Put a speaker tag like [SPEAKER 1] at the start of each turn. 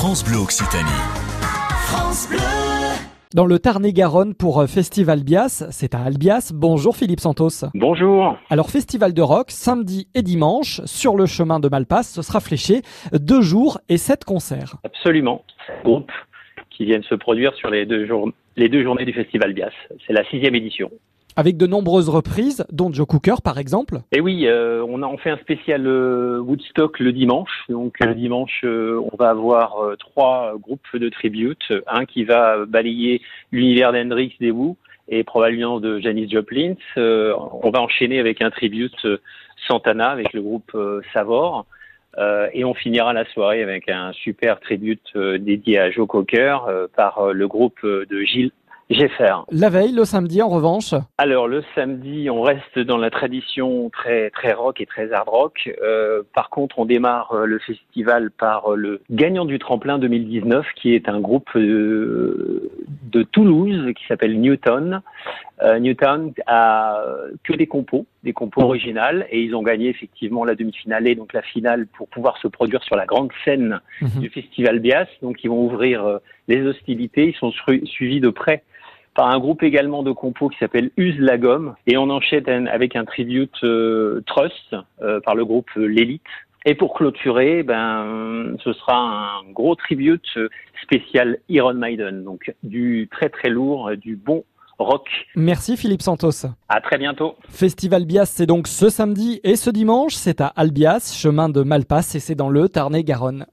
[SPEAKER 1] France Bleu Occitanie.
[SPEAKER 2] France Bleu.
[SPEAKER 3] Dans le Tarn-et-Garonne pour euh, Festival Bias, c'est à Albias. Bonjour Philippe Santos.
[SPEAKER 4] Bonjour.
[SPEAKER 3] Alors festival de rock, samedi et dimanche, sur le chemin de Malpasse, ce sera fléché, deux jours et sept concerts.
[SPEAKER 4] Absolument. Groupe qui viennent se produire sur les deux, jours, les deux journées du Festival Bias. C'est la sixième édition.
[SPEAKER 3] Avec de nombreuses reprises, dont Joe Cooker par exemple.
[SPEAKER 4] Et oui, euh, on a on fait un spécial euh, Woodstock le dimanche. Donc le dimanche, euh, on va avoir trois groupes de tribute. Un qui va balayer l'univers d'Hendrix des Who et probablement de Janis Joplin. On va enchaîner avec un tribute Santana avec le groupe Savor. Et on finira la soirée avec un super tribute dédié à Joe Cocker par le groupe de Gilles
[SPEAKER 3] La veille, le samedi en revanche,
[SPEAKER 4] Alors le samedi, on reste dans la tradition très très rock et très hard rock. Euh, par contre, on démarre euh, le festival par euh, le gagnant du tremplin 2019, qui est un groupe euh, de Toulouse qui s'appelle Newton. Euh, Newton a que des compos, des compos originales, et ils ont gagné effectivement la demi-finale et donc la finale pour pouvoir se produire sur la grande scène
[SPEAKER 3] Mhm.
[SPEAKER 4] du festival Bias. Donc ils vont ouvrir les hostilités. Ils sont su- suivis de près par un groupe également de compos qui s'appelle Use la gomme et on enchaîne avec un tribute euh, Trust euh, par le groupe L'Élite. Et pour clôturer, ben ce sera un gros tribute spécial Iron Maiden, donc du très très lourd, du bon rock.
[SPEAKER 3] merci Philippe Santos.
[SPEAKER 4] À très bientôt.
[SPEAKER 3] Festival Bias, c'est donc ce samedi et ce dimanche, c'est à Albias, chemin de Malpasse et c'est dans le Tarn-et-Garonne.